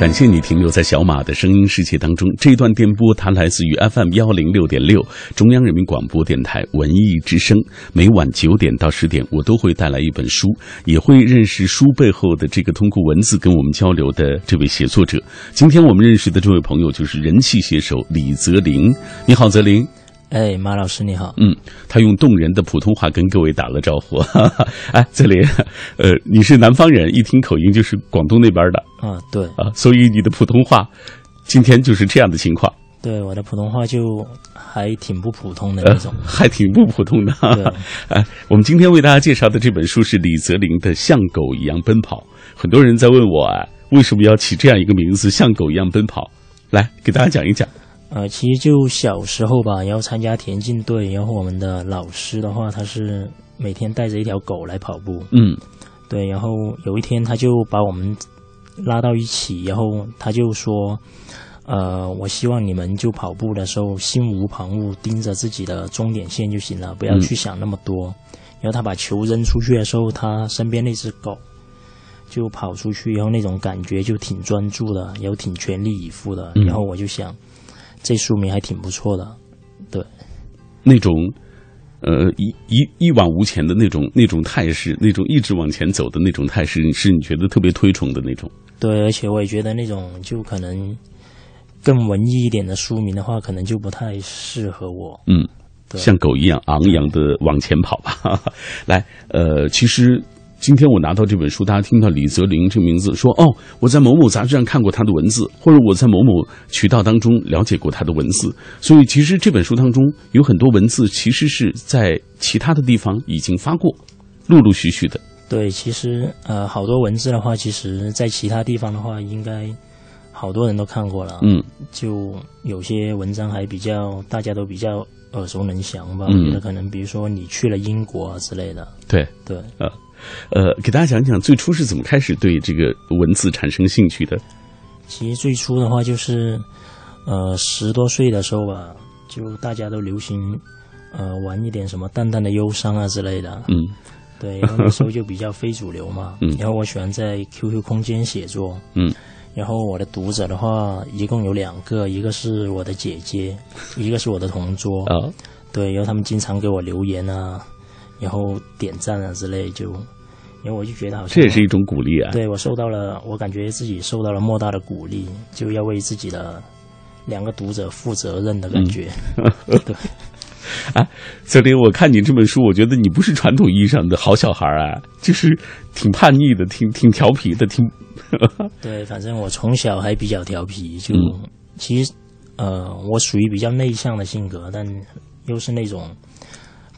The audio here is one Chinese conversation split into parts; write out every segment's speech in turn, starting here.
感谢你停留在小马的声音世界当中。这段电波它来自于 FM 幺零六点六，中央人民广播电台文艺之声。每晚九点到十点，我都会带来一本书，也会认识书背后的这个通过文字跟我们交流的这位写作者。今天我们认识的这位朋友就是人气写手李泽林。你好，泽林。哎，马老师你好。嗯，他用动人的普通话跟各位打了招呼。哈哈哎，泽林，呃，你是南方人，一听口音就是广东那边的啊，对啊，所以你的普通话今天就是这样的情况。对，我的普通话就还挺不普通的那种，呃、还挺不普通的。对，哎，我们今天为大家介绍的这本书是李泽林的《像狗一样奔跑》。很多人在问我啊，为什么要起这样一个名字“像狗一样奔跑”？来，给大家讲一讲。呃，其实就小时候吧，然后参加田径队，然后我们的老师的话，他是每天带着一条狗来跑步。嗯，对，然后有一天他就把我们拉到一起，然后他就说。呃，我希望你们就跑步的时候心无旁骛，盯着自己的终点线就行了，不要去想那么多。嗯、然后他把球扔出去的时候，他身边那只狗就跑出去，然后那种感觉就挺专注的，然后挺全力以赴的。嗯、然后我就想，这书名还挺不错的，对，那种呃一一一往无前的那种那种态势，那种一直往前走的那种态势，是你觉得特别推崇的那种。对，而且我也觉得那种就可能。更文艺一点的书名的话，可能就不太适合我。嗯，像狗一样昂扬的往前跑吧。来，呃，其实今天我拿到这本书，大家听到李泽林这个名字，说哦，我在某某杂志上看过他的文字，或者我在某某渠道当中了解过他的文字。所以，其实这本书当中有很多文字，其实是在其他的地方已经发过，陆陆续续的。对，其实呃，好多文字的话，其实在其他地方的话，应该。好多人都看过了，嗯，就有些文章还比较大家都比较耳熟能详吧。嗯、我觉得可能比如说你去了英国啊之类的。对对，呃呃，给大家讲讲最初是怎么开始对这个文字产生兴趣的。其实最初的话就是，呃，十多岁的时候吧，就大家都流行呃玩一点什么淡淡的忧伤啊之类的。嗯，对，然后那时候就比较非主流嘛。嗯，然后我喜欢在 QQ 空间写作。嗯。然后我的读者的话，一共有两个，一个是我的姐姐，一个是我的同桌。啊，对，然后他们经常给我留言啊，然后点赞啊之类，就，因为我就觉得好像这也是一种鼓励啊。对我受到了，我感觉自己受到了莫大的鼓励，就要为自己的两个读者负责任的感觉。嗯、对。啊，泽林，我看你这本书，我觉得你不是传统意义上的好小孩啊，就是挺叛逆的，挺挺调皮的，挺。对，反正我从小还比较调皮，就、嗯、其实呃，我属于比较内向的性格，但又是那种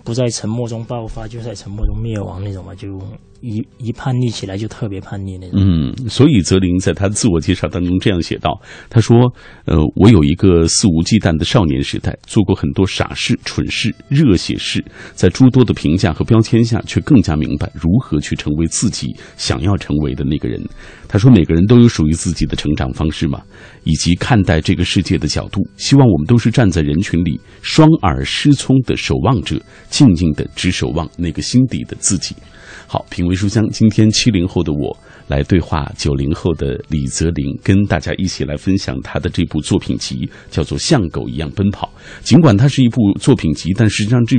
不在沉默中爆发，就在沉默中灭亡那种嘛，就一一叛逆起来就特别叛逆那种。嗯，所以泽林在他自我介绍当中这样写道：“他说，呃，我有一个肆无忌惮的少年时代，做过很多傻事、蠢事、热血事，在诸多的评价和标签下，却更加明白如何去成为自己想要成为的那个人。”他说：“每个人都有属于自己的成长方式嘛，以及看待这个世界的角度。希望我们都是站在人群里，双耳失聪的守望者，静静的只守望那个心底的自己。”好，品味书香，今天七零后的我来对话九零后的李泽林，跟大家一起来分享他的这部作品集，叫做《像狗一样奔跑》。尽管它是一部作品集，但实际上这。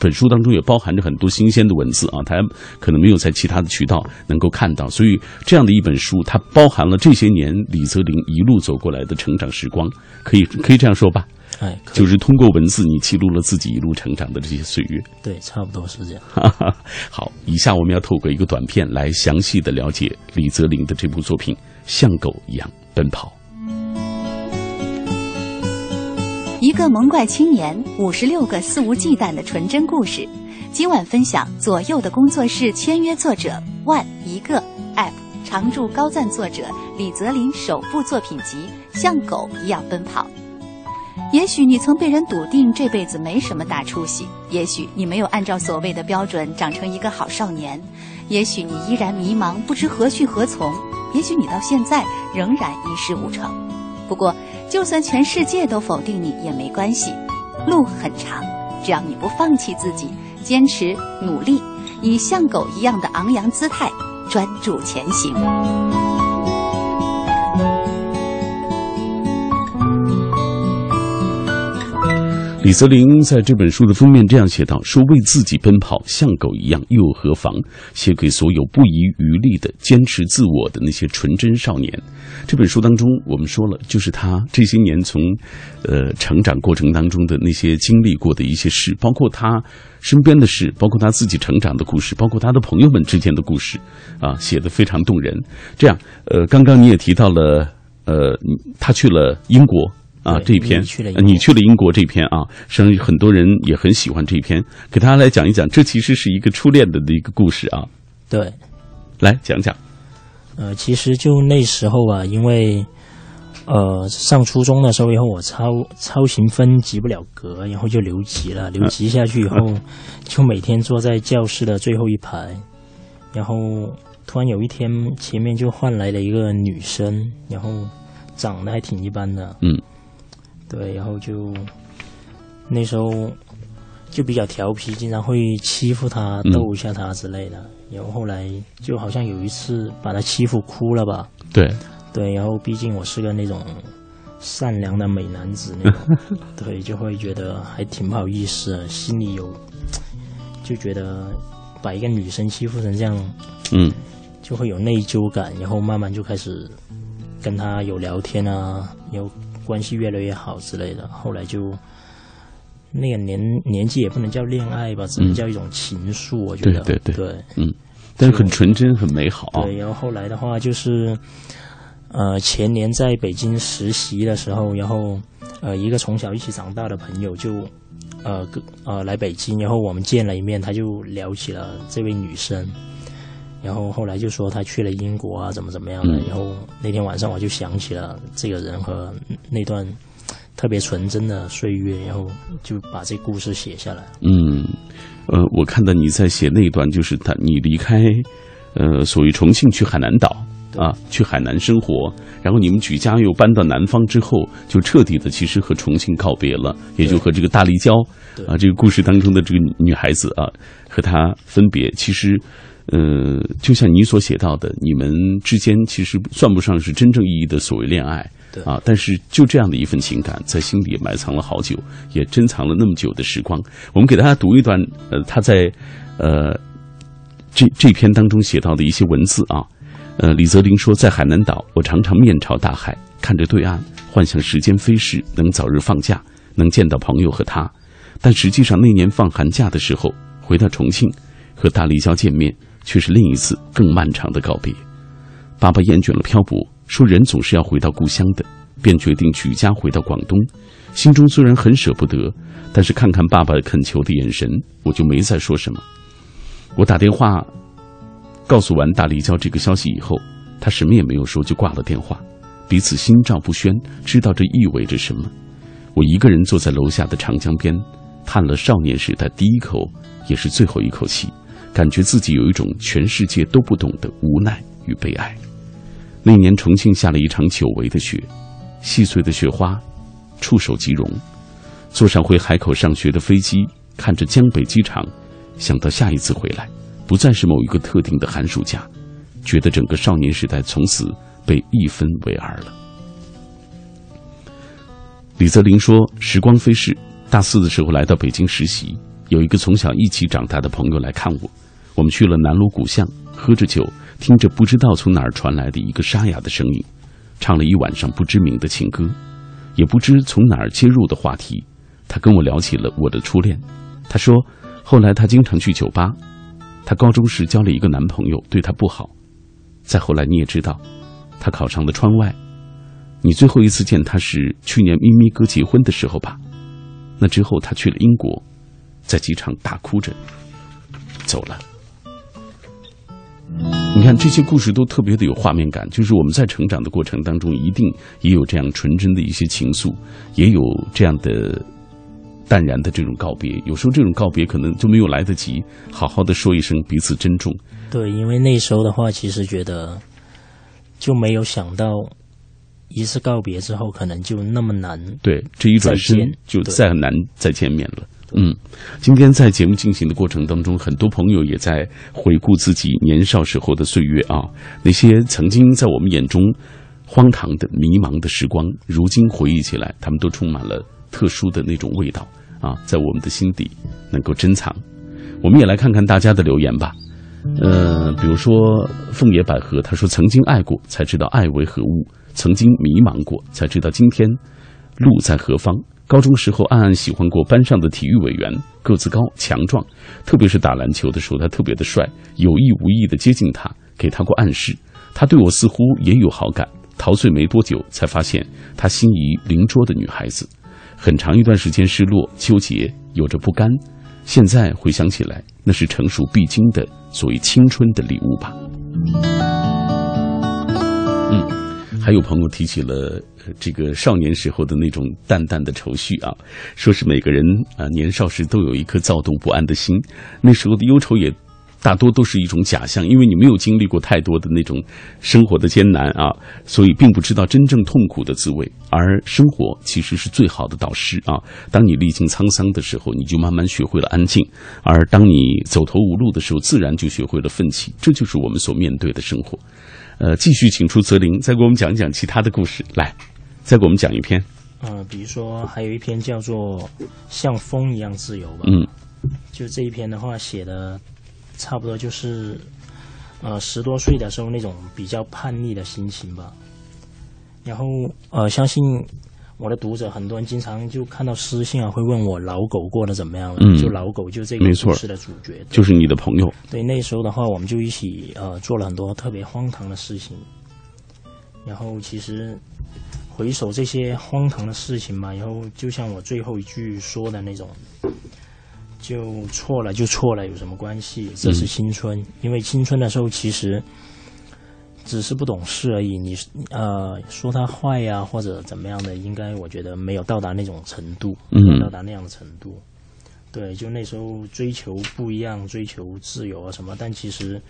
本书当中也包含着很多新鲜的文字啊，它可能没有在其他的渠道能够看到，所以这样的一本书，它包含了这些年李泽林一路走过来的成长时光，可以可以这样说吧？哎，就是通过文字，你记录了自己一路成长的这些岁月。对，差不多是这样。好，以下我们要透过一个短片来详细的了解李泽林的这部作品《像狗一样奔跑》。一个萌怪青年，五十六个肆无忌惮的纯真故事。今晚分享左右的工作室签约作者万一个 App 常驻高赞作者李泽林首部作品集《像狗一样奔跑》。也许你曾被人笃定这辈子没什么大出息，也许你没有按照所谓的标准长成一个好少年，也许你依然迷茫，不知何去何从，也许你到现在仍然一事无成。不过，就算全世界都否定你也没关系，路很长，只要你不放弃自己，坚持努力，以像狗一样的昂扬姿态，专注前行。李泽林在这本书的封面这样写道：“说为自己奔跑，像狗一样又何妨？写给所有不遗余力的坚持自我的那些纯真少年。”这本书当中，我们说了，就是他这些年从，呃，成长过程当中的那些经历过的一些事，包括他身边的事，包括他自己成长的故事，包括他的朋友们之间的故事，啊，写的非常动人。这样，呃，刚刚你也提到了，呃，他去了英国。啊，这一篇你去了英国这篇啊，实际上很多人也很喜欢这一篇，给大家来讲一讲，这其实是一个初恋的的一个故事啊。对，来讲讲。呃，其实就那时候啊，因为呃上初中的时候以后，我超超行分及不了格，然后就留级了。留级下去以后，就每天坐在教室的最后一排，然后突然有一天，前面就换来了一个女生，然后长得还挺一般的，嗯。对，然后就那时候就比较调皮，经常会欺负他、逗一下他之类的。然后后来就好像有一次把他欺负哭了吧？对，对。然后毕竟我是个那种善良的美男子，那种 对，就会觉得还挺不好意思，心里有就觉得把一个女生欺负成这样，嗯，就会有内疚感。然后慢慢就开始跟他有聊天啊，有。关系越来越好之类的，后来就那个年年纪也不能叫恋爱吧，只能叫一种情愫。我觉得，对对对，嗯，但是很纯真，很美好。对，然后后来的话就是，呃，前年在北京实习的时候，然后呃，一个从小一起长大的朋友就呃呃来北京，然后我们见了一面，他就聊起了这位女生。然后后来就说他去了英国啊，怎么怎么样的。然后那天晚上我就想起了这个人和那段特别纯真的岁月，然后就把这故事写下来。嗯，呃，我看到你在写那段，就是他你离开呃，所谓重庆去海南岛啊，去海南生活，然后你们举家又搬到南方之后，就彻底的其实和重庆告别了，也就和这个大立交啊，这个故事当中的这个女孩子啊，和她分别，其实。呃，就像你所写到的，你们之间其实算不上是真正意义的所谓恋爱，对啊，但是就这样的一份情感，在心里埋藏了好久，也珍藏了那么久的时光。我们给大家读一段，呃，他在呃这这篇当中写到的一些文字啊，呃，李泽林说，在海南岛，我常常面朝大海，看着对岸，幻想时间飞逝，能早日放假，能见到朋友和他。但实际上那年放寒假的时候，回到重庆和大立交见面。却是另一次更漫长的告别。爸爸厌倦了漂泊，说人总是要回到故乡的，便决定举家回到广东。心中虽然很舍不得，但是看看爸爸恳求的眼神，我就没再说什么。我打电话告诉完大立交这个消息以后，他什么也没有说就挂了电话。彼此心照不宣，知道这意味着什么。我一个人坐在楼下的长江边，叹了少年时代第一口，也是最后一口气。感觉自己有一种全世界都不懂的无奈与悲哀。那年重庆下了一场久违的雪，细碎的雪花，触手即融。坐上回海口上学的飞机，看着江北机场，想到下一次回来，不再是某一个特定的寒暑假，觉得整个少年时代从此被一分为二了。李泽林说：“时光飞逝，大四的时候来到北京实习，有一个从小一起长大的朋友来看我。”我们去了南锣鼓巷，喝着酒，听着不知道从哪儿传来的一个沙哑的声音，唱了一晚上不知名的情歌，也不知从哪儿接入的话题。他跟我聊起了我的初恋。他说，后来他经常去酒吧。他高中时交了一个男朋友，对他不好。再后来你也知道，他考上了川外。你最后一次见他是去年咪咪哥结婚的时候吧？那之后他去了英国，在机场大哭着走了。你看这些故事都特别的有画面感，就是我们在成长的过程当中，一定也有这样纯真的一些情愫，也有这样的淡然的这种告别。有时候这种告别可能就没有来得及好好的说一声彼此珍重。对，因为那时候的话，其实觉得就没有想到一次告别之后，可能就那么难。对，这一转身就再很难再见面了。嗯，今天在节目进行的过程当中，很多朋友也在回顾自己年少时候的岁月啊，那些曾经在我们眼中荒唐的、迷茫的时光，如今回忆起来，他们都充满了特殊的那种味道啊，在我们的心底能够珍藏。我们也来看看大家的留言吧。呃，比如说凤野百合，他说曾经爱过，才知道爱为何物；曾经迷茫过，才知道今天路在何方。高中时候暗暗喜欢过班上的体育委员，个子高强壮，特别是打篮球的时候，他特别的帅。有意无意的接近他，给他过暗示，他对我似乎也有好感。陶醉没多久，才发现他心仪邻桌的女孩子。很长一段时间失落、纠结，有着不甘。现在回想起来，那是成熟必经的所谓青春的礼物吧。嗯，还有朋友提起了这个少年时候的那种淡淡的愁绪啊，说是每个人啊、年少时都有一颗躁动不安的心，那时候的忧愁也大多都是一种假象，因为你没有经历过太多的那种生活的艰难啊，所以并不知道真正痛苦的滋味。而生活其实是最好的导师啊！当你历经沧桑的时候，你就慢慢学会了安静；而当你走投无路的时候，自然就学会了奋起。这就是我们所面对的生活。呃，继续请出泽林，再给我们讲一讲其他的故事。来，再给我们讲一篇。呃，比如说还有一篇叫做《像风一样自由》吧。嗯就这一篇的话，写的差不多就是，呃，十多岁的时候那种比较叛逆的心情吧。然后，呃，相信我的读者很多人经常就看到私信啊，会问我老狗过得怎么样了。嗯就老狗就这个故事的主角。就是你的朋友。对，那时候的话，我们就一起呃做了很多特别荒唐的事情。然后其实回首这些荒唐的事情嘛，然后就像我最后一句说的那种，就错了就错了，有什么关系？这是青春，因为青春的时候其实只是不懂事而已。你呃说他坏呀、或者怎么样的，应该我觉得没有到达那种程度，嗯没有到达那样的程度。对，就那时候追求不一样，追求自由啊什么，但其实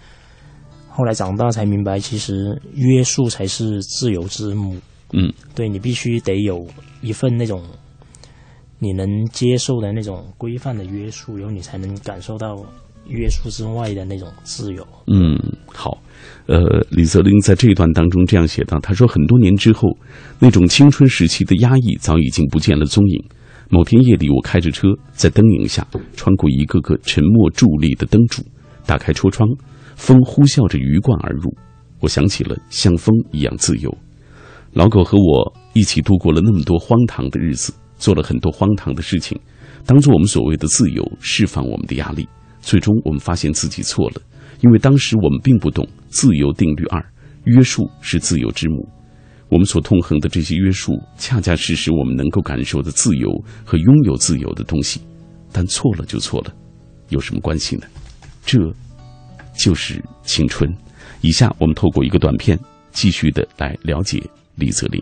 后来长大才明白，其实约束才是自由之母。嗯对你必须得有一份那种你能接受的那种规范的约束，然后你才能感受到约束之外的那种自由。嗯，好。呃，李泽林在这一段当中这样写道：“他说，很多年之后，那种青春时期的压抑早已经不见了踪影。某天夜里，我开着车在灯影下穿过一个个沉默伫立的灯柱，打开车窗，风呼啸着鱼贯而入。我想起了像风一样自由。老狗和我一起度过了那么多荒唐的日子，做了很多荒唐的事情，当做我们所谓的自由，释放我们的压力。最终，我们发现自己错了，因为当时我们并不懂自由定律二：约束是自由之母。我们所痛恨的这些约束，恰恰是使我们能够感受的自由和拥有自由的东西。但错了就错了，有什么关系呢？这就是青春。以下我们透过一个短片，继续的来了解李泽林。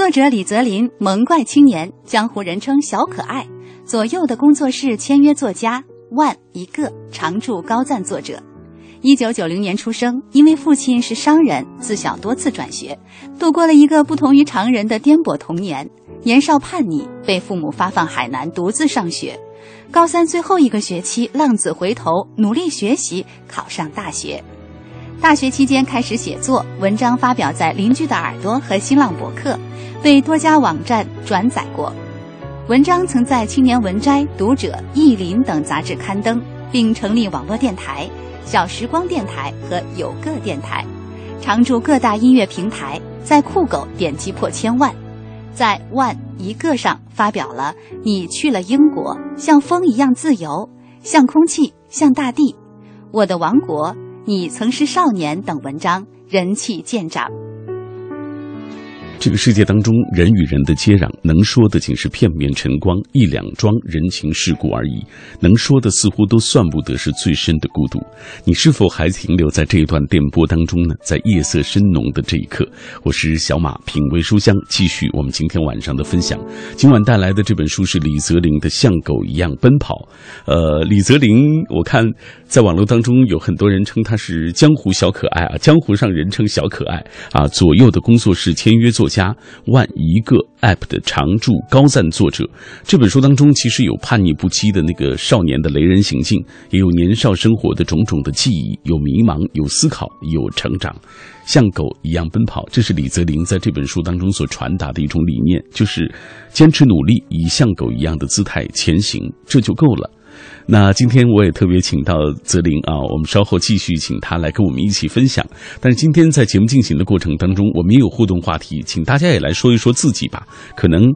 作者李泽林，萌怪青年，江湖人称小可爱。左右的工作室签约作家万一个，常驻高赞作者。一九九零年出生，因为父亲是商人，自小多次转学，度过了一个不同于常人的颠簸童年。年少叛逆，被父母发放海南独自上学。高三最后一个学期，浪子回头，努力学习，考上大学。大学期间开始写作，文章发表在《邻居的耳朵》和新浪博客，被多家网站转载过。文章曾在《青年文摘》《读者》《意林》等杂志刊登，并成立网络电台“小时光电台”和“有个电台”，常驻各大音乐平台，在酷狗点击破千万。在万一个上发表了“你去了英国，像风一样自由，像空气，像大地，我的王国，你曾是少年”等文章，人气渐长。这个世界当中，人与人的接壤，能说的仅是片面晨光、一两桩人情世故而已，能说的似乎都算不得是最深的孤独。你是否还停留在这一段电波当中呢？在夜色深浓的这一刻，我是小马，品味书香，继续我们今天晚上的分享。今晚带来的这本书是李泽林的《像狗一样奔跑》。呃，李泽林，我看在网络当中有很多人称他是江湖小可爱啊，江湖上人称小可爱啊。左右的工作室签约作家，万一个 app 的常驻高赞作者。这本书当中其实有叛逆不羁的那个少年的雷人行径，也有年少生活的种种的记忆，有迷茫，有思考，有成长。像狗一样奔跑，这是李泽林在这本书当中所传达的一种理念，就是坚持努力，以像狗一样的姿态前行，这就够了。那今天我也特别请到泽林啊，我们稍后继续请他来跟我们一起分享。但是今天在节目进行的过程当中，我们也有互动话题，请大家也来说一说自己吧。可能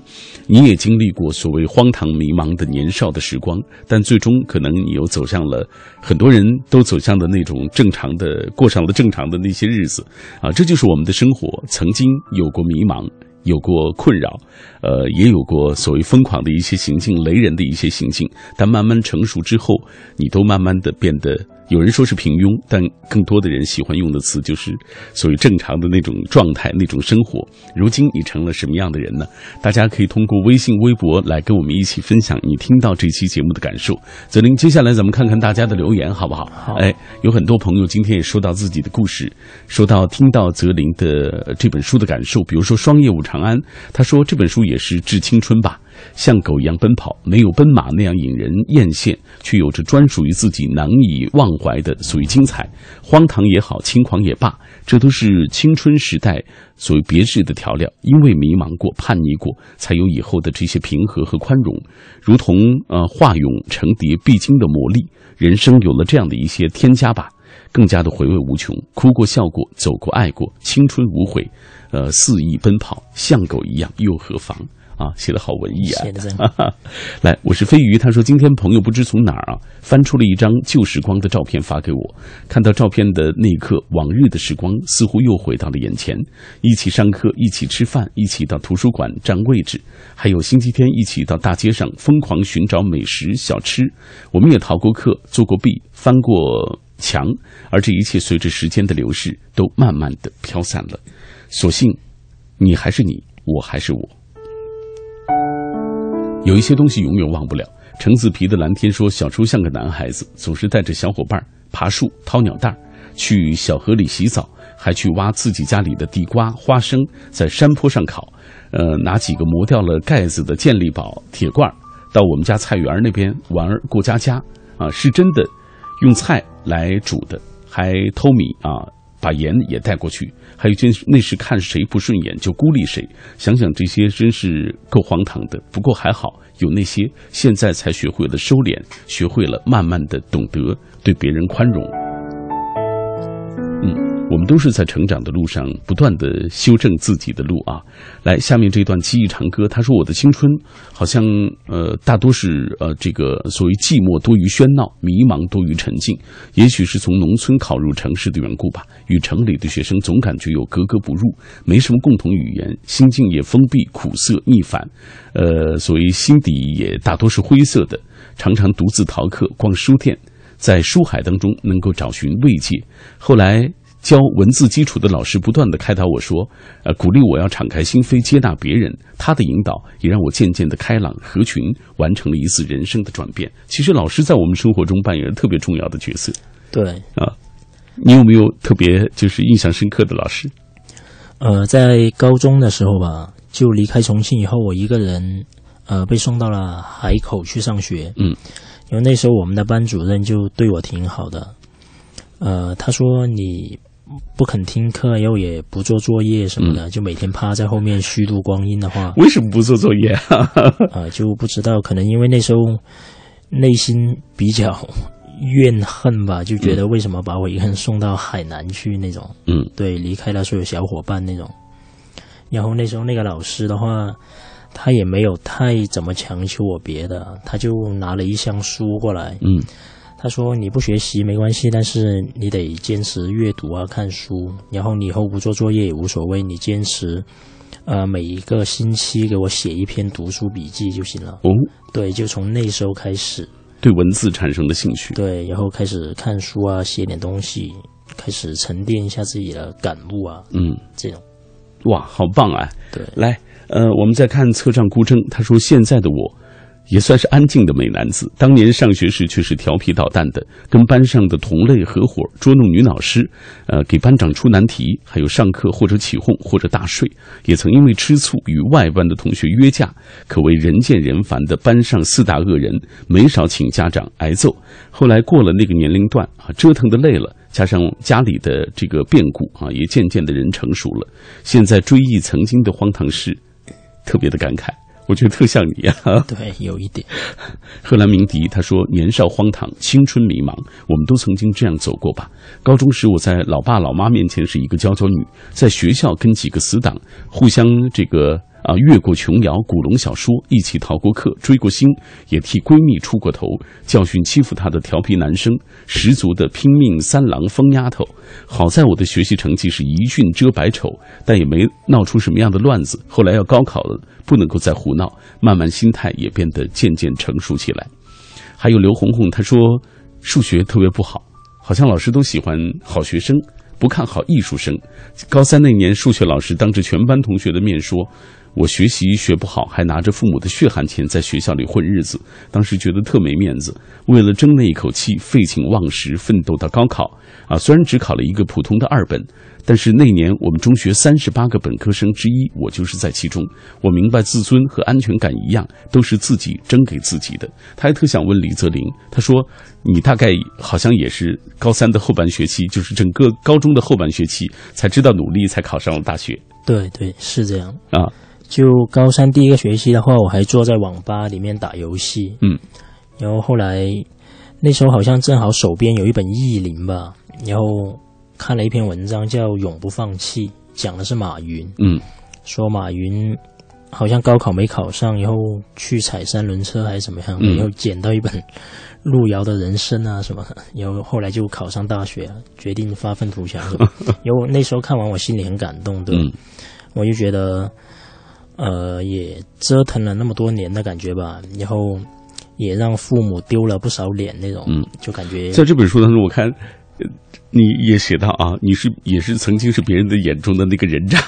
你也经历过所谓荒唐迷茫的年少的时光，但最终可能你又走向了很多人都走向的那种正常的，过上了正常的那些日子啊。这就是我们的生活，曾经有过迷茫。有过困扰，呃，也有过所谓疯狂的一些行径、雷人的一些行径，但慢慢成熟之后，你都慢慢的变得。有人说是平庸，但更多的人喜欢用的词就是所谓正常的那种状态、那种生活。如今你成了什么样的人呢？大家可以通过微信、微博来跟我们一起分享你听到这期节目的感受。泽林，接下来咱们看看大家的留言，好不好？好。哎，有很多朋友今天也说到自己的故事，说到听到泽林的这本书的感受。比如说双叶舞长安，他说这本书也是致青春吧。像狗一样奔跑，没有奔马那样引人艳羡，却有着专属于自己难以忘怀的所谓精彩。荒唐也好，轻狂也罢，这都是青春时代所谓别致的调料。因为迷茫过、叛逆过，才有以后的这些平和和宽容。如同呃化蛹成蝶必经的磨砺，人生有了这样的一些添加吧，更加的回味无穷。哭过、笑过、走过、爱过，青春无悔，呃肆意奔跑，像狗一样又何妨？啊，写的好文艺啊！写的真。来，我是飞鱼。他说，今天朋友不知从哪儿啊翻出了一张旧时光的照片发给我。看到照片的那一刻，往日的时光似乎又回到了眼前。一起上课，一起吃饭，一起到图书馆占位置，还有星期天一起到大街上疯狂寻找美食小吃。我们也逃过课，做过弊，翻过墙，而这一切随着时间的流逝，都慢慢的飘散了。所幸，你还是你，我还是我。有一些东西永远忘不了。橙子皮的蓝天说：“小初像个男孩子，总是带着小伙伴爬树、掏鸟蛋，去小河里洗澡，还去挖自己家里的地瓜、花生，在山坡上烤。呃，拿几个磨掉了盖子的健力宝铁罐，到我们家菜园那边玩过家家。啊，是真的，用菜来煮的，还偷米啊。”把盐也带过去，还有件那时看谁不顺眼就孤立谁。想想这些真是够荒唐的。不过还好有那些现在才学会了收敛，学会了慢慢的懂得对别人宽容。嗯。我们都是在成长的路上不断的修正自己的路啊！来，下面这段记忆长歌，他说：“我的青春好像呃，大多是呃这个所谓寂寞多于喧闹，迷茫多于沉静。也许是从农村考入城市的缘故吧，与城里的学生总感觉有格格不入，没什么共同语言，心境也封闭、苦涩、逆反，呃，所谓心底也大多是灰色的，常常独自逃课、逛书店，在书海当中能够找寻慰藉。后来。”教文字基础的老师不断的开导我说，呃，鼓励我要敞开心扉，接纳别人。他的引导也让我渐渐的开朗合群，完成了一次人生的转变。其实老师在我们生活中扮演了特别重要的角色。对啊，你有没有特别就是印象深刻的老师？呃，在高中的时候吧，就离开重庆以后，我一个人呃被送到了海口去上学。嗯，因为那时候我们的班主任就对我挺好的，呃，他说你。不肯听课，又也不做作业什么的，就每天趴在后面虚度光阴的话，为什么不做作业 啊？就不知道，可能因为那时候内心比较怨恨吧，就觉得为什么把我一个人送到海南去那种，嗯，对，离开了所有小伙伴那种。然后那时候那个老师的话，他也没有太怎么强求我别的，他就拿了一箱书过来，嗯。他说：“你不学习没关系，但是你得坚持阅读啊，看书。然后你以后不做作业也无所谓，你坚持，呃，每一个星期给我写一篇读书笔记就行了。哦，对，就从那时候开始，对文字产生的兴趣。对，然后开始看书啊，写点东西，开始沉淀一下自己的感悟啊，嗯，这种。哇，好棒啊！对，来，呃，我们再看侧杖孤征，他说现在的我。也算是安静的美男子，当年上学时却是调皮捣蛋的，跟班上的同类合伙捉弄女老师，呃，给班长出难题，还有上课或者起哄或者大睡，也曾因为吃醋与外班的同学约架，可谓人见人烦的班上四大恶人，没少请家长挨揍。后来过了那个年龄段啊，折腾的累了，加上家里的这个变故啊，也渐渐的人成熟了，现在追忆曾经的荒唐事，特别的感慨。我觉得特像你啊！对，有一点。赫兰鸣笛他说：“年少荒唐，青春迷茫，我们都曾经这样走过吧。高中时，我在老爸老妈面前是一个娇娇女，在学校跟几个死党互相这个。”啊，越过琼瑶、古龙小说，一起逃过课，追过星，也替闺蜜出过头，教训欺负她的调皮男生，十足的拼命三郎疯丫头。好在我的学习成绩是一俊遮百丑，但也没闹出什么样的乱子。后来要高考了，不能够再胡闹，慢慢心态也变得渐渐成熟起来。还有刘红红，她说数学特别不好，好像老师都喜欢好学生，不看好艺术生。高三那年，数学老师当着全班同学的面说。我学习学不好，还拿着父母的血汗钱在学校里混日子，当时觉得特没面子。为了争那一口气，废寝忘食，奋斗到高考。啊，虽然只考了一个普通的二本，但是那年我们中学三十八个本科生之一，我就是在其中。我明白自尊和安全感一样，都是自己争给自己的。他还特想问李泽林，他说：“你大概好像也是高三的后半学期，就是整个高中的后半学期，才知道努力，才考上了大学。”对对，是这样啊。就高三第一个学期的话，我还坐在网吧里面打游戏。嗯，然后后来那时候好像正好手边有一本意林吧，然后看了一篇文章叫《永不放弃》，讲的是马云。嗯，说马云好像高考没考上，然后去踩三轮车还是怎么样，然后捡到一本路遥的人生啊什么，然后后来就考上大学，决定发愤图强。然后那时候看完，我心里很感动，对，我就觉得。呃，也折腾了那么多年的感觉吧，然后也让父母丢了不少脸那种，嗯，就感觉在这本书当中，我看你也写到啊，你是也是曾经是别人的眼中的那个人渣，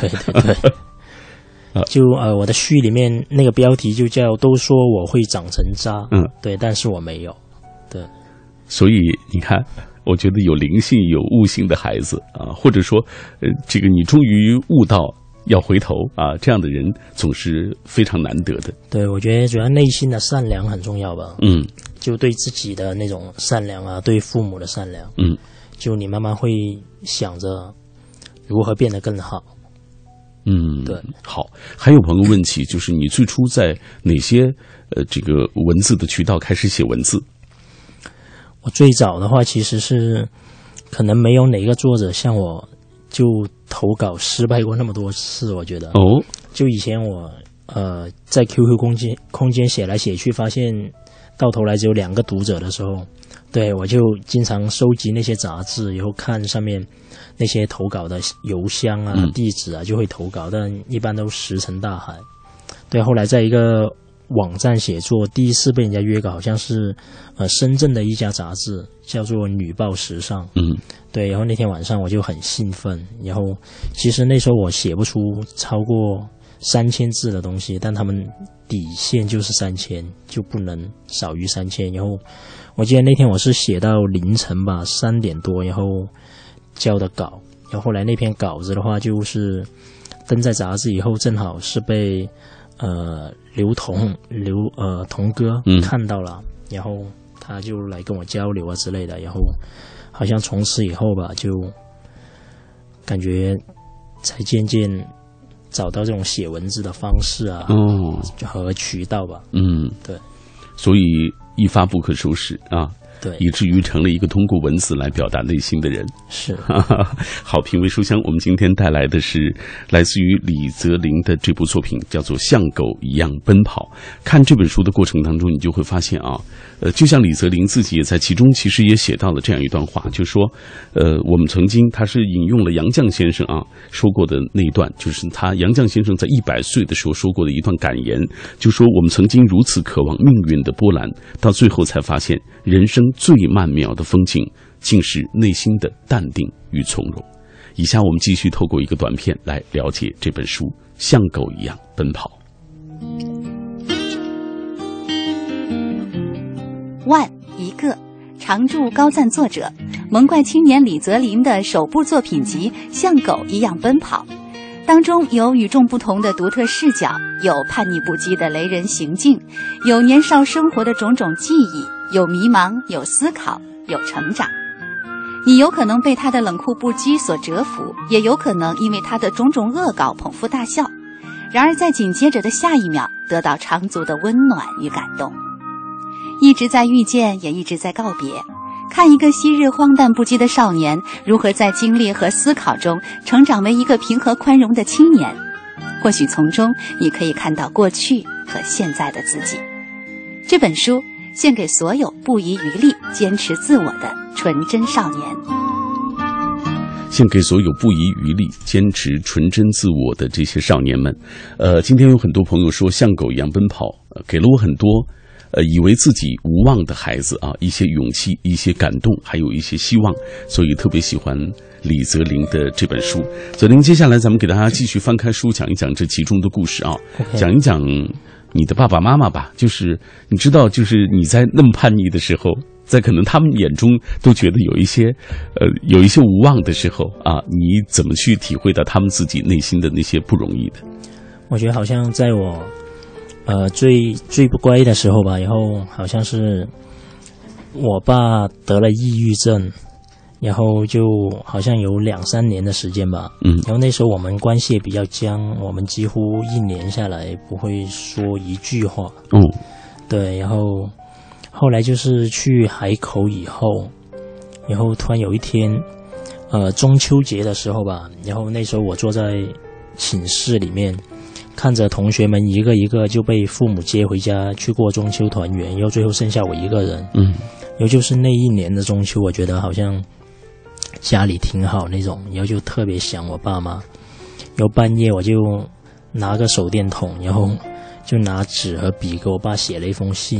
对 对对，就呃，我的序里面那个标题就叫“都说我会长成渣”，嗯，对，但是我没有，对，所以你看，我觉得有灵性、有悟性的孩子啊，或者说，呃，这个你终于悟到。要回头啊！这样的人总是非常难得的。对，我觉得主要内心的善良很重要吧。嗯，就对自己的那种善良啊，对父母的善良。嗯，就你慢慢会想着如何变得更好。嗯，对。好，还有朋友问起，就是你最初在哪些呃这个文字的渠道开始写文字？我最早的话，其实是可能没有哪个作者像我。就投稿失败过那么多次，我觉得哦，就以前我呃在 QQ 空间空间写来写去，发现到头来只有两个读者的时候，对我就经常收集那些杂志，然后看上面那些投稿的邮箱啊、地址啊，就会投稿，但一般都石沉大海。对，后来在一个。网站写作第一次被人家约稿，好像是呃深圳的一家杂志，叫做《女报时尚》。嗯，对。然后那天晚上我就很兴奋。然后其实那时候我写不出超过三千字的东西，但他们底线就是三千，就不能少于三千。然后我记得那天我是写到凌晨吧，三点多，然后交的稿。然后后来那篇稿子的话，就是登在杂志以后，正好是被。呃，刘同刘呃童哥看到了，然后他就来跟我交流啊之类的，然后好像从此以后吧，就感觉才渐渐找到这种写文字的方式啊，哦，和渠道吧。嗯，对，所以一发不可收拾啊。对以至于成了一个通过文字来表达内心的人。是 好，品味书香，我们今天带来的是来自于李泽林的这部作品，叫做《像狗一样奔跑》。看这本书的过程当中，你就会发现啊，呃，就像李泽林自己也在其中，其实也写到了这样一段话，就说，呃，我们曾经他是引用了杨绛先生啊说过的那一段，就是他杨绛先生在一百岁的时候说过的一段感言，就说我们曾经如此渴望命运的波澜，到最后才发现，人生最曼妙的风景。竟是内心的淡定与从容。以下我们继续透过一个短片来了解这本书《像狗一样奔跑》。万一个常驻高赞作者，萌怪青年李泽林的首部作品集《像狗一样奔跑》，当中有与众不同的独特视角，有叛逆不羁的雷人行径，有年少生活的种种记忆，有迷茫，有思考，有成长。你有可能被他的冷酷不羁所折服，也有可能因为他的种种恶搞捧腹大笑。然而，在紧接着的下一秒，得到长足的温暖与感动。一直在遇见，也一直在告别。看一个昔日荒诞不羁的少年，如何在经历和思考中成长为一个平和宽容的青年。或许从中，你可以看到过去和现在的自己。这本书。献给所有不遗余力坚持自我的纯真少年。献给所有不遗余力坚持纯真自我的这些少年们。呃，今天有很多朋友说像狗一样奔跑，给了我很多，呃，以为自己无望的孩子啊，一些勇气，一些感动，还有一些希望。所以特别喜欢李泽林的这本书。泽林，接下来咱们给大家继续翻开书，讲一讲这其中的故事啊，讲一讲。你的爸爸妈妈吧，就是你知道，就是你在那么叛逆的时候，在可能他们眼中都觉得有一些，呃，有一些无望的时候啊，你怎么去体会到他们自己内心的那些不容易的？我觉得好像在我，呃，最最不乖的时候吧，然后好像是我爸得了抑郁症。然后就好像有两三年的时间吧，嗯，然后那时候我们关系也比较僵，我们几乎一年下来不会说一句话，嗯，对，然后后来就是去海口以后，然后突然有一天，呃，中秋节的时候吧，然后那时候我坐在寝室里面，看着同学们一个一个就被父母接回家去过中秋团圆，然后最后剩下我一个人，嗯，尤就是那一年的中秋，我觉得好像。家里挺好那种，然后就特别想我爸妈，然后半夜我就拿个手电筒，然后就拿纸和笔给我爸写了一封信，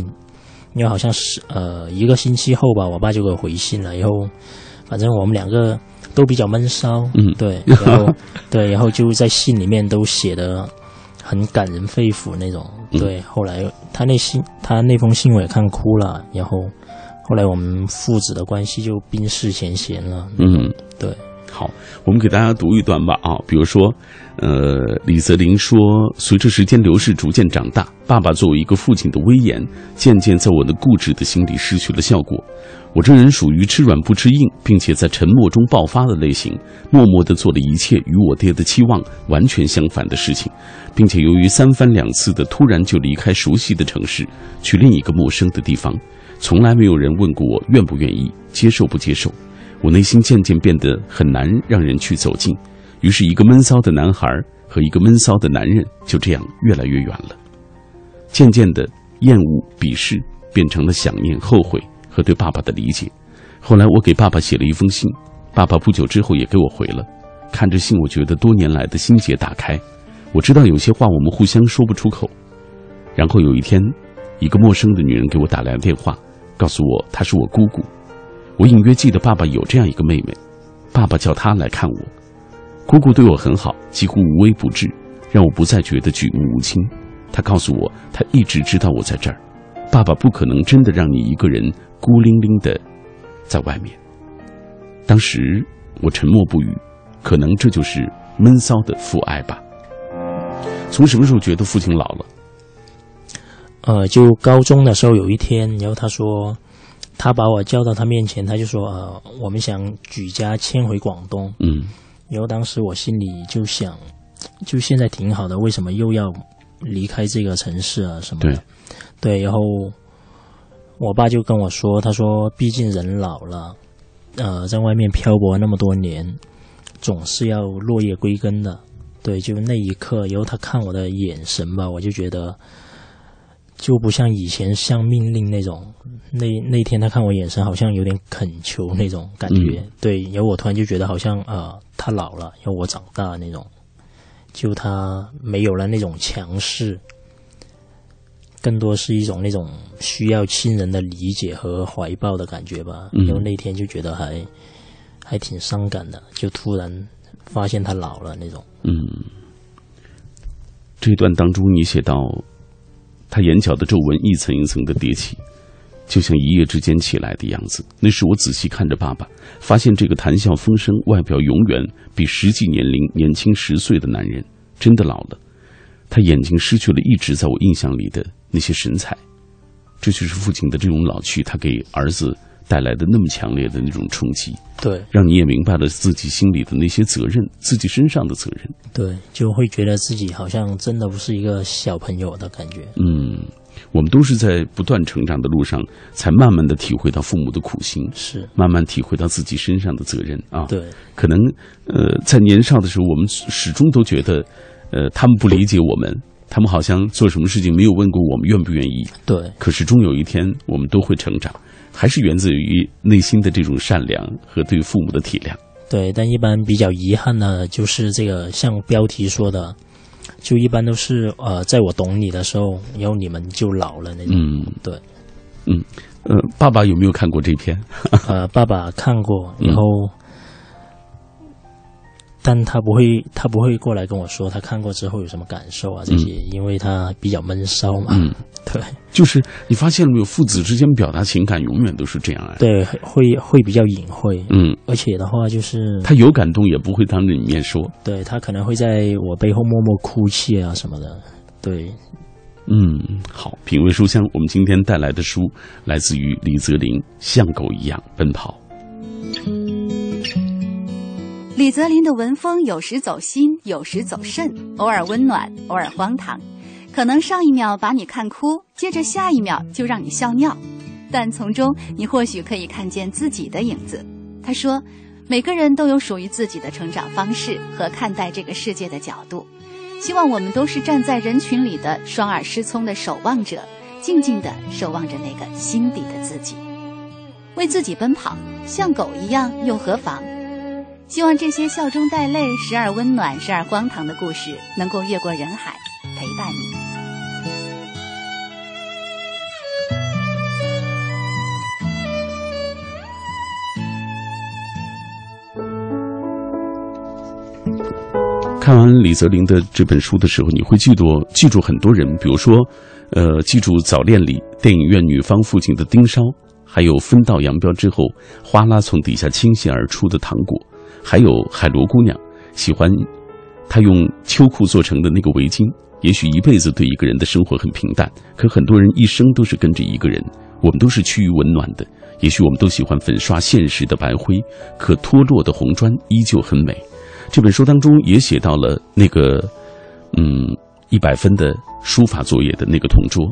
因为好像是呃一个星期后吧，我爸就给我回信了，然后反正我们两个都比较闷骚，嗯，对，然后对，然后就在信里面都写的很感人肺腑那种，对，后来他那信他那封信我也看哭了，然后。后来我们父子的关系就冰释前嫌了。嗯，对。好，我们给大家读一段吧啊，比如说，呃，李泽林说，随着时间流逝，逐渐长大，爸爸作为一个父亲的威严，渐渐在我的固执的心里失去了效果。我这人属于吃软不吃硬，并且在沉默中爆发的类型，默默地做了一切与我爹的期望完全相反的事情，并且由于三番两次的突然就离开熟悉的城市，去另一个陌生的地方。从来没有人问过我愿不愿意接受不接受，我内心渐渐变得很难让人去走近，于是，一个闷骚的男孩和一个闷骚的男人就这样越来越远了。渐渐的，厌恶、鄙视变成了想念、后悔和对爸爸的理解。后来，我给爸爸写了一封信，爸爸不久之后也给我回了。看着信，我觉得多年来的心结打开。我知道有些话我们互相说不出口。然后有一天，一个陌生的女人给我打来电话。告诉我她是我姑姑，我隐约记得爸爸有这样一个妹妹，爸爸叫她来看我。姑姑对我很好，几乎无微不至，让我不再觉得举目无亲。她告诉我，她一直知道我在这儿，爸爸不可能真的让你一个人孤零零的在外面。当时我沉默不语，可能这就是闷骚的父爱吧。从什么时候觉得父亲老了？呃，就高中的时候有一天，然后他说，他把我叫到他面前，他就说，呃，我们想举家迁回广东。嗯，然后当时我心里就想，就现在挺好的，为什么又要离开这个城市啊什么的？对，然后我爸就跟我说，他说毕竟人老了，呃，在外面漂泊那么多年，总是要落叶归根的。对，就那一刻，然后他看我的眼神吧，我就觉得就不像以前像命令那种。那那天他看我眼神好像有点恳求那种感觉。对，然后我突然就觉得好像呃，他老了，要我长大那种，就他没有了那种强势，更多是一种那种需要亲人的理解和怀抱的感觉吧。然后那天就觉得还还挺伤感的，就突然。发现他老了那种。嗯，这段当中你写到，他眼角的皱纹一层一层的叠起，就像一夜之间起来的样子。那时我仔细看着爸爸，发现这个谈笑风生、外表永远比实际年龄年轻十岁的男人，真的老了。他眼睛失去了一直在我印象里的那些神采，这就是父亲的这种老去，他给儿子。带来的那么强烈的那种冲击，对，让你也明白了自己心里的那些责任，自己身上的责任，对，就会觉得自己好像真的不是一个小朋友的感觉。嗯，我们都是在不断成长的路上，才慢慢的体会到父母的苦心，是慢慢体会到自己身上的责任啊。对，可能呃，在年少的时候，我们始终都觉得，呃，他们不理解我们，他们好像做什么事情没有问过我们愿不愿意。对，可是终有一天，我们都会成长。还是源自于内心的这种善良和对父母的体谅。对，但一般比较遗憾的，就是这个像标题说的，就一般都是呃，在我懂你的时候，然后你们就老了那种。嗯，对，嗯，呃，爸爸有没有看过这篇？呃，爸爸看过，然后。但他不会，他不会过来跟我说他看过之后有什么感受啊这些，因为他比较闷骚嘛。嗯，对，就是你发现了没有，父子之间表达情感永远都是这样啊。对，会会比较隐晦。嗯，而且的话就是他有感动也不会当着你面说。对他可能会在我背后默默哭泣啊什么的。对，嗯，好，品味书香，我们今天带来的书来自于李泽林，《像狗一样奔跑》。李泽林的文风有时走心，有时走肾，偶尔温暖，偶尔荒唐，可能上一秒把你看哭，接着下一秒就让你笑尿，但从中你或许可以看见自己的影子。他说：“每个人都有属于自己的成长方式和看待这个世界的角度，希望我们都是站在人群里的双耳失聪的守望者，静静地守望着那个心底的自己，为自己奔跑，像狗一样又何妨？”希望这些笑中带泪、时而温暖、时而荒唐的故事，能够越过人海，陪伴你。看完李泽林的这本书的时候，你会记住记住很多人，比如说，呃，记住《早恋》里电影院女方父亲的盯梢，还有分道扬镳之后哗啦从底下倾泻而出的糖果。还有海螺姑娘，喜欢她用秋裤做成的那个围巾。也许一辈子对一个人的生活很平淡，可很多人一生都是跟着一个人。我们都是趋于温暖的。也许我们都喜欢粉刷现实的白灰，可脱落的红砖依旧很美。这本书当中也写到了那个，嗯，一百分的书法作业的那个同桌，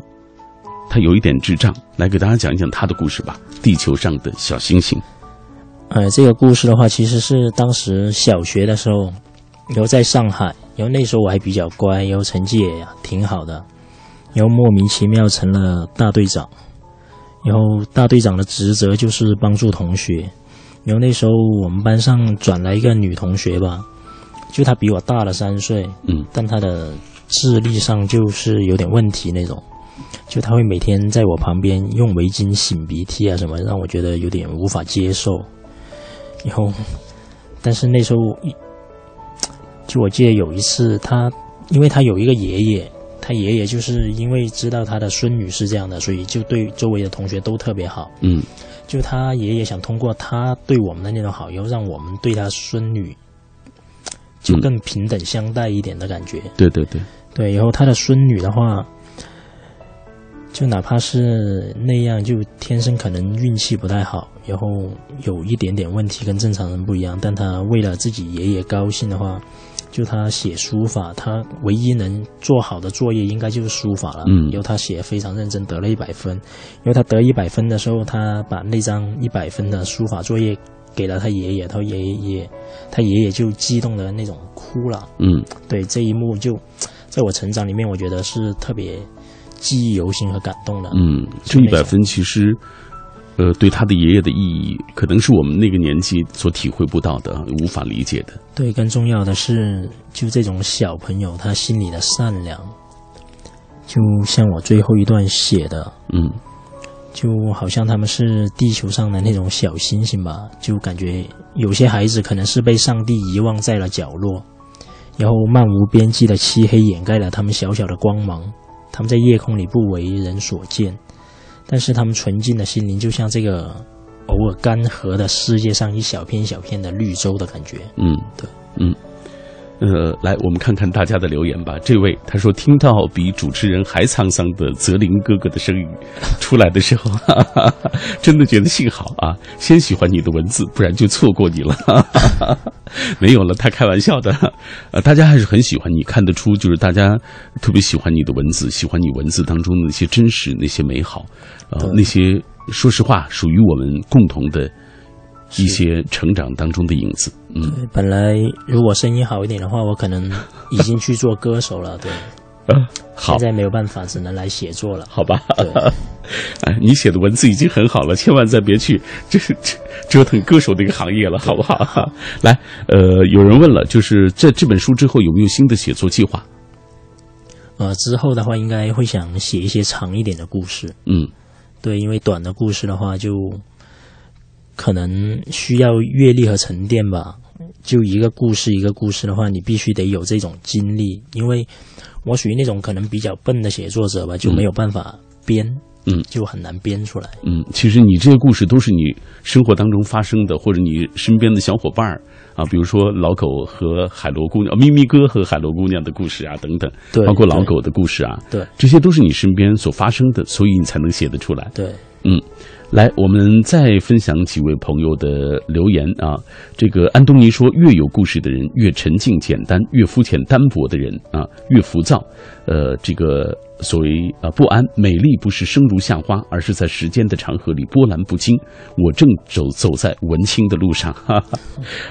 他有一点智障。来给大家讲一讲他的故事吧，《地球上的小星星》。呃，这个故事的话，其实是当时小学的时候，然后在上海，然后那时候我还比较乖，然后成绩也挺好的，然后莫名其妙成了大队长，然后大队长的职责就是帮助同学，然后那时候我们班上转来一个女同学吧，就她比我大了三岁，嗯，但她的智力上就是有点问题那种，就她会每天在我旁边用围巾擤鼻涕啊什么，让我觉得有点无法接受。以后，但是那时候，就我记得有一次，他因为他有一个爷爷，他爷爷就是因为知道他的孙女是这样的，所以就对周围的同学都特别好。嗯，就他爷爷想通过他对我们的那种好，然后让我们对他孙女就更平等相待一点的感觉。对对对，对。然后他的孙女的话。就哪怕是那样，就天生可能运气不太好，然后有一点点问题，跟正常人不一样。但他为了自己爷爷高兴的话，就他写书法，他唯一能做好的作业应该就是书法了。嗯然后他写非常认真，得了一百分。因为他得一百分的时候，他把那张一百分的书法作业给了他爷爷，他爷爷他爷爷就激动的那种哭了。嗯对这一幕就在我成长里面，我觉得是特别记忆犹新和感动的。嗯，这一百分其实，呃，对他的爷爷的意义，可能是我们那个年纪所体会不到的，无法理解的。对，更重要的是，就这种小朋友他心里的善良，就像我最后一段写的，嗯就好像他们是地球上的那种小星星吧，就感觉有些孩子可能是被上帝遗忘在了角落，然后漫无边际的漆黑掩盖了他们小小的光芒，他们在夜空里不为人所见，但是他们纯净的心灵就像这个偶尔干涸的世界上一小片一小片的绿洲的感觉。嗯，对，嗯。呃，来，我们看看大家的留言吧。这位他说，听到比主持人还沧桑的泽林哥哥的声音出来的时候，哈哈哈，真的觉得幸好啊，先喜欢你的文字，不然就错过你了。哈哈哈没有了，他开玩笑的。呃，大家还是很喜欢你，看得出就是大家特别喜欢你的文字，喜欢你文字当中的那些真实、那些美好，呃，那些说实话属于我们共同的一些成长当中的影子。嗯。对本来如果声音好一点的话，我可能已经去做歌手了。对，呃，好现，在没有办法，只能来写作了。好吧。哎，你写的文字已经很好了，千万再别去这这折腾歌手这个行业了，好不好？来，呃，有人问了，就是在这本书之后有没有新的写作计划？呃，之后的话应该会想写一些长一点的故事。嗯对，因为短的故事的话，就可能需要阅历和沉淀吧。就一个故事一个故事的话，你必须得有这种经历。因为我属于那种可能比较笨的写作者吧，就没有办法编，嗯就很难编出来。嗯，其实你这些故事都是你生活当中发生的，或者你身边的小伙伴儿啊，比如说老狗和海螺姑娘、咪咪哥和海螺姑娘的故事啊，等等，对包括老狗的故事啊，对这些都是你身边所发生的，所以你才能写得出来。对，嗯，来，我们再分享几位朋友的留言啊。这个安东尼说，越有故事的人越沉静简单，越肤浅单薄的人啊越浮躁。呃，这个所谓啊不安，美丽不是生如夏花，而是在时间的长河里波澜不惊。我正走走在文青的路上，哈哈。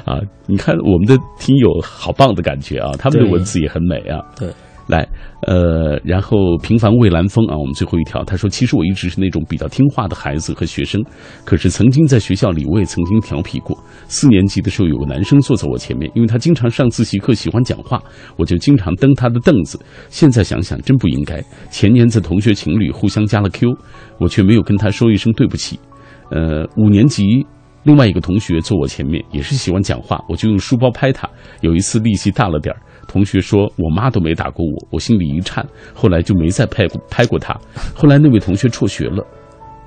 啊，你看我们的听友好棒的感觉啊，他们的文字也很美啊。对，来，呃，然后平凡蔚蓝风啊，我们最后一条，他说，其实我一直是那种比较听话的孩子和学生，可是曾经在学校里，我也曾经调皮过。四年级的时候，有个男生坐在我前面，因为他经常上自习课喜欢讲话，我就经常蹬他的凳子。现在想想，真不应该。前年在同学情侣互相加了 Q，我却没有跟他说一声对不起。呃，五年级另外一个同学坐我前面，也是喜欢讲话，我就用书包拍他。有一次力气大了点儿，同学说我妈都没打过我，我心里一颤，后来就没再拍过拍过他。后来那位同学辍学了，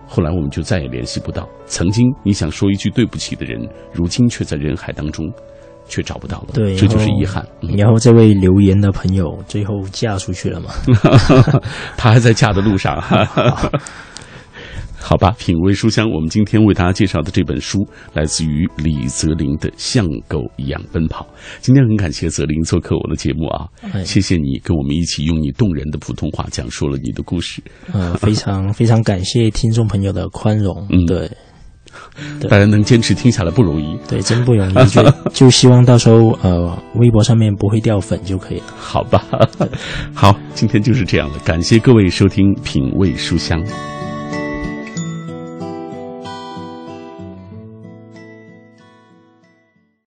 后来我们就再也联系不到。曾经你想说一句对不起的人，如今却在人海当中，却找不到了。对，这就是遗憾。嗯然后这位留言的朋友最后嫁出去了嘛？他还在嫁的路上。好吧，品味书香，我们今天为大家介绍的这本书来自于李泽林的《像狗一样奔跑》。今天很感谢泽林做客我的节目啊，哎谢谢你跟我们一起用你动人的普通话讲述了你的故事。呃，非常 非常感谢听众朋友的宽容。嗯对对大家能坚持听下来不容易，对，真不容易，就 就希望到时候呃微博上面不会掉粉就可以了。好吧？好，今天就是这样了，感谢各位收听品味书香。